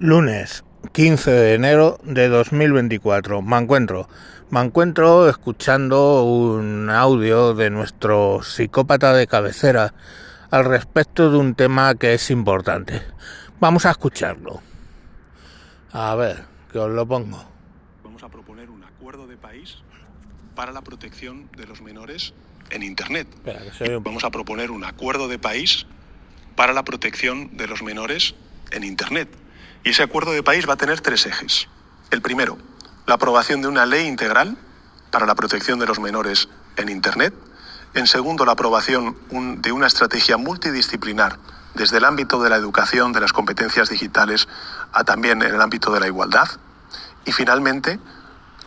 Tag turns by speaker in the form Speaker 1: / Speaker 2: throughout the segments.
Speaker 1: Lunes 15 de enero de 2024. Me encuentro. Me encuentro escuchando un audio de nuestro psicópata de cabecera al respecto de un tema que es importante. Vamos a escucharlo. A ver, que os lo pongo.
Speaker 2: Vamos a proponer un acuerdo de país para la protección de los menores en Internet.
Speaker 1: Espera, que se oye un-
Speaker 2: Vamos a proponer un acuerdo de país para la protección de los menores en Internet. Y ese acuerdo de país va a tener tres ejes. El primero, la aprobación de una ley integral para la protección de los menores en Internet. En segundo, la aprobación de una estrategia multidisciplinar desde el ámbito de la educación, de las competencias digitales, a también en el ámbito de la igualdad. Y finalmente,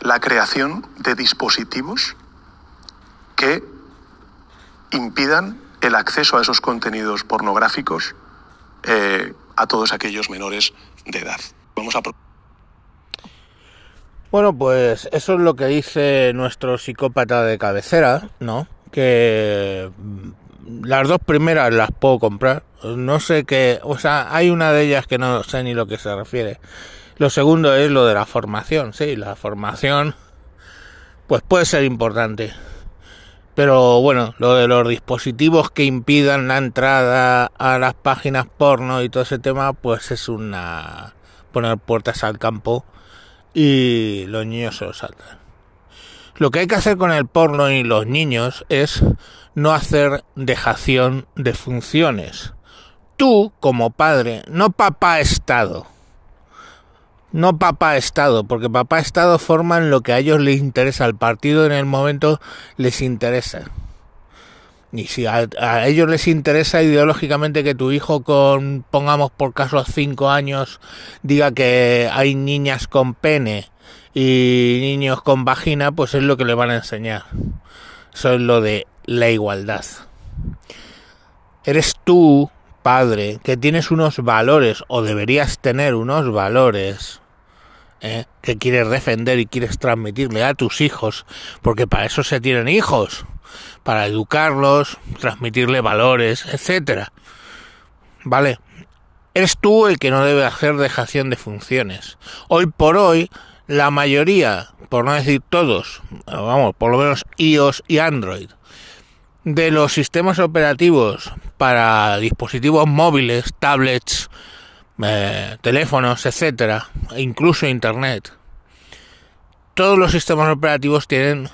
Speaker 2: la creación de dispositivos que impidan el acceso a esos contenidos pornográficos eh, a todos aquellos menores de edad. Vamos a
Speaker 1: Bueno, pues eso es lo que dice nuestro psicópata de cabecera, ¿no? Que mm, las dos primeras las puedo comprar. No sé qué, o sea, hay una de ellas que no sé ni lo que se refiere. Lo segundo es lo de la formación, sí, la formación pues puede ser importante. Pero bueno, lo de los dispositivos que impidan la entrada a las páginas porno y todo ese tema, pues es una poner puertas al campo y los niños se lo saltan. Lo que hay que hacer con el porno y los niños es no hacer dejación de funciones. Tú, como padre, no papá Estado. No papá Estado, porque papá Estado forman lo que a ellos les interesa, al partido en el momento les interesa. Y si a, ellos les interesa ideológicamente que tu hijo con, pongamos por caso, cinco años, diga que hay niñas con pene y niños con vagina, pues es lo que le van a enseñar. Eso es lo de la igualdad. Eres tú, padre, que tienes unos valores, o deberías tener unos valores, ¿eh? que quieres defender y quieres transmitirle a tus hijos, porque para eso se tienen hijos, para educarlos, transmitirle valores, etcétera. ¿Vale? Eres tú el que no debe hacer dejación de funciones. Hoy por hoy, la mayoría, por no decir todos, vamos, por lo menos iOS y Android, de los sistemas operativos para dispositivos móviles, tablets, eh, teléfonos, etcétera, e incluso internet, todos los sistemas operativos tienen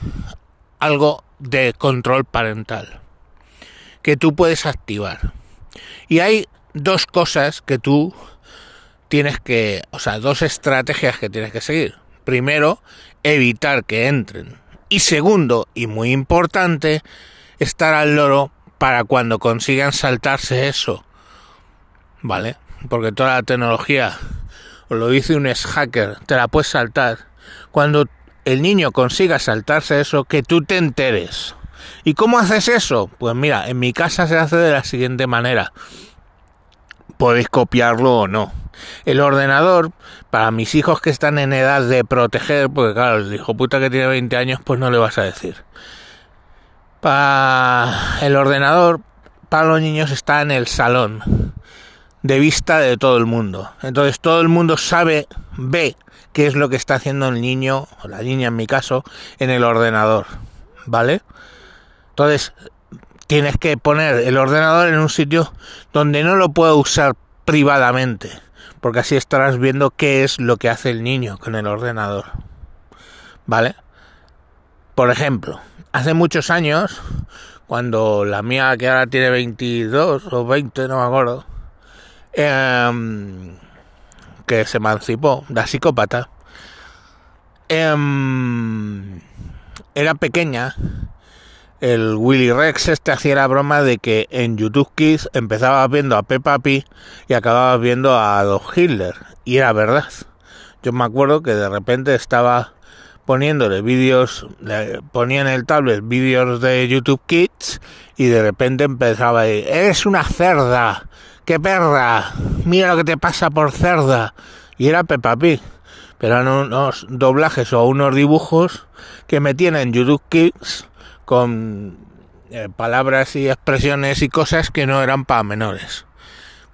Speaker 1: algo de control parental que tú puedes activar. Y hay dos cosas que tú tienes que, o sea, dos estrategias que tienes que seguir. Primero, evitar que entren. Y segundo, y muy importante, estar al loro para cuando consigan saltarse eso. ¿Vale? Porque toda la tecnología, lo dice un hacker, te la puedes saltar. Cuando el niño consiga saltarse eso, que tú te enteres. ¿Y cómo haces eso? Pues mira, en mi casa se hace de la siguiente manera. Podéis copiarlo o no. El ordenador, para mis hijos que están en edad de proteger, porque claro, el hijo puta que tiene 20 años, pues no le vas a decir. Para el ordenador, para los niños está en el salón, de vista de todo el mundo. Entonces todo el mundo sabe, ve qué es lo que está haciendo el niño, o la niña en mi caso, en el ordenador. ¿Vale? Entonces, tienes que poner el ordenador en un sitio donde no lo pueda usar privadamente, porque así estarás viendo qué es lo que hace el niño con el ordenador. ¿Vale? Por ejemplo, hace muchos años, cuando la mía, que ahora tiene 22 o 20, no me acuerdo, em, que se emancipó, la psicópata, em, era pequeña, el Willy Rex este hacía la broma de que en YouTube Kids empezaba viendo a Peppa Pig y acababa viendo a Adolf Hitler. Y era verdad. Yo me acuerdo que de repente estaba poniéndole vídeos, ponía en el tablet vídeos de YouTube Kids y de repente empezaba a decir, eres una cerda, qué perra, mira lo que te pasa por cerda. Y era Peppa Pig. Pero eran unos doblajes o unos dibujos que metían en YouTube Kids con eh, palabras y expresiones y cosas que no eran para menores.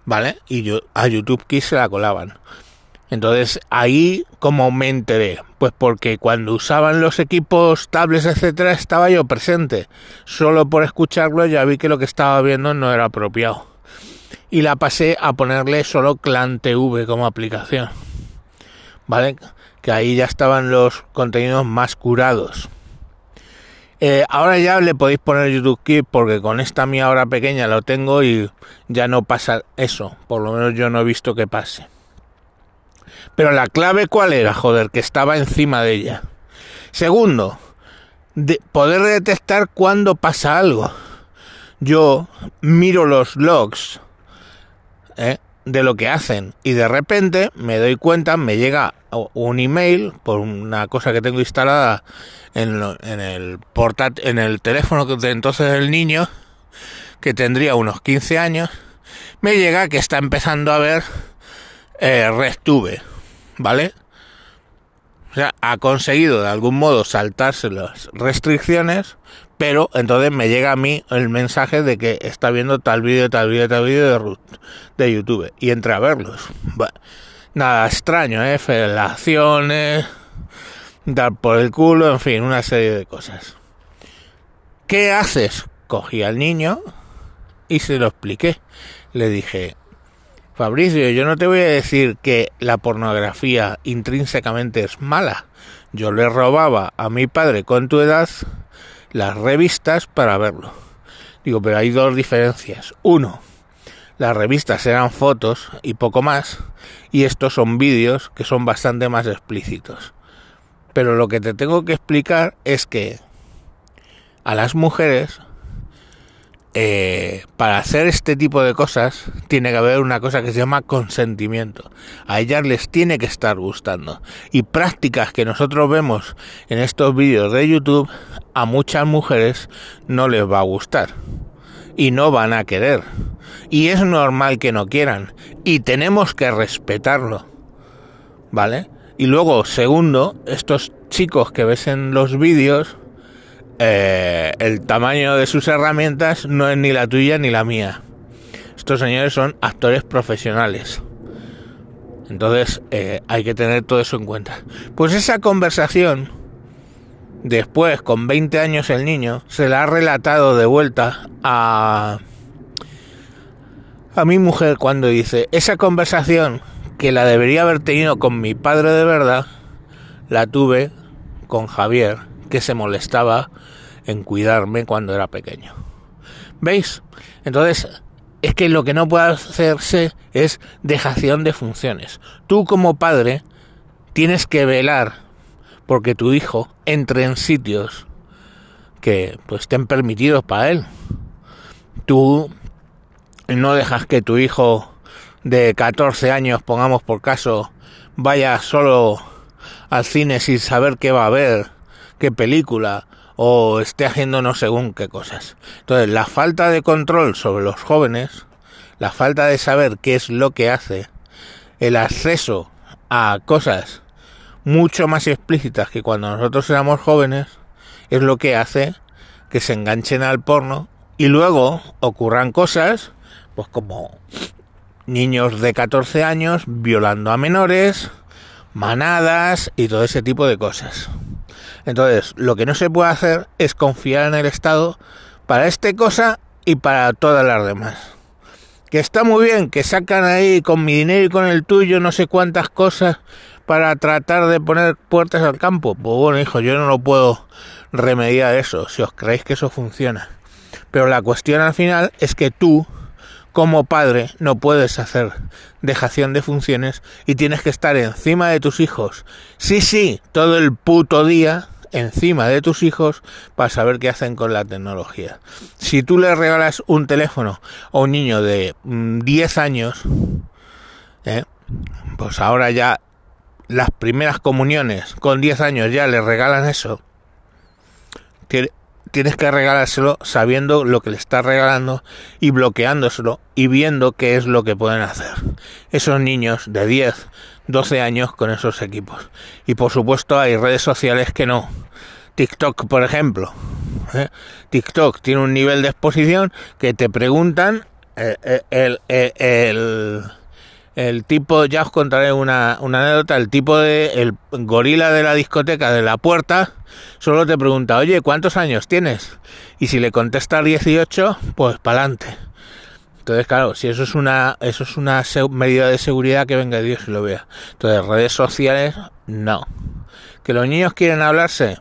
Speaker 1: ¿Vale? Y yo, a YouTube Kids se la colaban. Entonces, ahí, como me enteré? Pues porque cuando usaban los equipos, tablets, etcétera, estaba yo presente. Solo por escucharlo ya vi que lo que estaba viendo no era apropiado. Y la pasé a ponerle solo Clan TV como aplicación. ¿Vale? Que ahí ya estaban los contenidos más curados. Eh, ahora ya le podéis poner YouTube Kids porque con esta mía hora pequeña lo tengo y ya no pasa eso. Por lo menos yo no he visto que pase. Pero la clave cuál era, joder, que estaba encima de ella. Segundo, de poder detectar cuando pasa algo. Yo miro los logs ¿eh? de lo que hacen y de repente me doy cuenta, me llega un email por una cosa que tengo instalada en, el portátil, en el teléfono de entonces del niño, que tendría unos 15 años, me llega que está empezando a ver eh, RedTube ¿vale? O sea, ha conseguido de algún modo saltarse las restricciones, pero entonces me llega a mí el mensaje de que está viendo tal vídeo, tal vídeo, tal vídeo de, YouTube y entra a verlos. nada extraño, ¿eh? Felaciones, dar por el culo, en fin, una serie de cosas. ¿Qué haces? Cogí al niño y se lo expliqué. Le dije, Fabricio, yo no te voy a decir que la pornografía intrínsecamente es mala. Yo le robaba a mi padre con tu edad las revistas para verlo. Digo, pero hay dos diferencias. Uno, las revistas eran fotos y poco más, y estos son vídeos que son bastante más explícitos. Pero lo que te tengo que explicar es que a las mujeres eh, para hacer este tipo de cosas tiene que haber una cosa que se llama consentimiento. A ellas les tiene que estar gustando. Y prácticas que nosotros vemos en estos vídeos de YouTube, a muchas mujeres no les va a gustar. Y no van a querer. Y es normal que no quieran. Y tenemos que respetarlo. ¿Vale? Y luego, segundo, estos chicos que ves en los vídeos, eh, el tamaño de sus herramientas no es ni la tuya ni la mía. Estos señores son actores profesionales. Entonces eh, hay que tener todo eso en cuenta. Pues esa conversación, después con 20 años el niño, se la ha relatado de vuelta a, a mi mujer cuando dice, esa conversación que la debería haber tenido con mi padre de verdad, la tuve con Javier que se molestaba en cuidarme cuando era pequeño. ¿Veis? Entonces, es que lo que no puede hacerse es dejación de funciones. Tú como padre tienes que velar porque tu hijo entre en sitios que pues estén permitidos para él. Tú no dejas que tu hijo de 14 años, pongamos por caso, vaya solo al cine sin saber qué va a ver qué película o esté haciendo no según qué cosas. Entonces, la falta de control sobre los jóvenes, la falta de saber qué es lo que hace, el acceso a cosas mucho más explícitas que cuando nosotros éramos jóvenes, es lo que hace que se enganchen al porno y luego ocurran cosas, pues como niños de 14 años violando a menores, manadas y todo ese tipo de cosas. Entonces, lo que no se puede hacer es confiar en el Estado para esta cosa y para todas las demás. Que está muy bien, que sacan ahí con mi dinero y con el tuyo no sé cuántas cosas para tratar de poner puertas al campo. Pues bueno, hijo, yo no lo puedo remediar eso, si os creéis que eso funciona. Pero la cuestión al final es que tú, como padre, no puedes hacer dejación de funciones y tienes que estar encima de tus hijos. Sí, sí, todo el puto día encima de tus hijos para saber qué hacen con la tecnología. Si tú le regalas un teléfono a un niño de 10 mm, años, ¿eh? pues ahora ya las primeras comuniones con 10 años ya le regalan eso. Tienes que regalárselo sabiendo lo que le estás regalando y bloqueándoselo y viendo qué es lo que pueden hacer. Esos niños de 10, 12 años con esos equipos. Y por supuesto hay redes sociales que no. TikTok, por ejemplo. ¿eh? TikTok tiene un nivel de exposición que te preguntan eh, eh, el, el tipo, ya os contaré una, una anécdota, el tipo de, el gorila de la discoteca de la puerta, solo te pregunta, oye, ¿cuántos años tienes? Y si le contestas 18, pues para adelante. Entonces, claro, si eso es una, eso es una medida de seguridad que venga Dios y lo vea. Entonces, redes sociales, no. Que los niños quieren hablarse,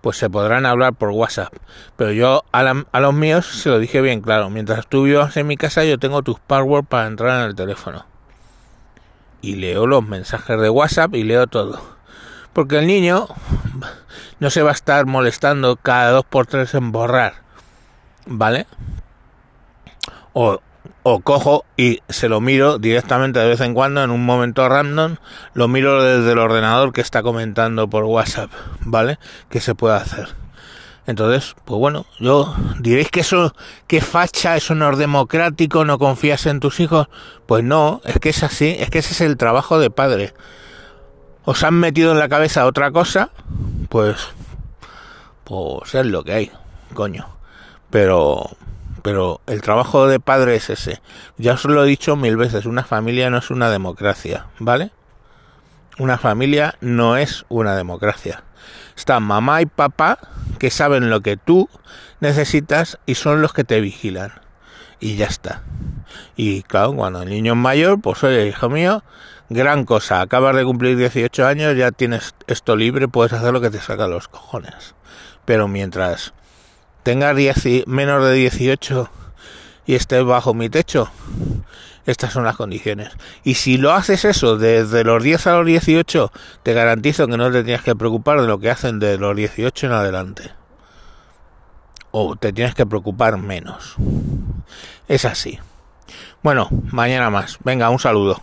Speaker 1: pues se podrán hablar por WhatsApp. Pero yo a, los míos se lo dije bien claro. Mientras tú vivas en mi casa, yo tengo tus passwords para entrar en el teléfono. Y leo los mensajes de WhatsApp y leo todo. Porque el niño no se va a estar molestando cada dos por tres en borrar. ¿Vale? o, cojo y se lo miro directamente de vez en cuando en un momento random, lo miro desde el ordenador que está comentando por WhatsApp, ¿vale? Que se puede hacer. Entonces, pues bueno, yo diréis que eso, que facha, eso no es democrático, no confías en tus hijos. Pues no, es que es así, es que ese es el trabajo de padre. Os han metido en la cabeza otra cosa, pues, pues es lo que hay, coño. Pero, pero el trabajo de padre es ese. Ya os lo he dicho mil veces, una familia no es una democracia, ¿vale? Una familia no es una democracia. Están mamá y papá que saben lo que tú necesitas y son los que te vigilan. Y ya está. Y claro, cuando el niño es mayor, pues oye, hijo mío, gran cosa. Acabas de cumplir 18 años, ya tienes esto libre, puedes hacer lo que te saca los cojones. Pero mientras tengas menos de 18 y estés bajo mi techo, estas son las condiciones. Y si lo haces eso desde los 10 a los 18, te garantizo que no te tienes que preocupar de lo que hacen de los 18 en adelante. O te tienes que preocupar menos. Es así. Bueno, mañana más. Venga, un saludo.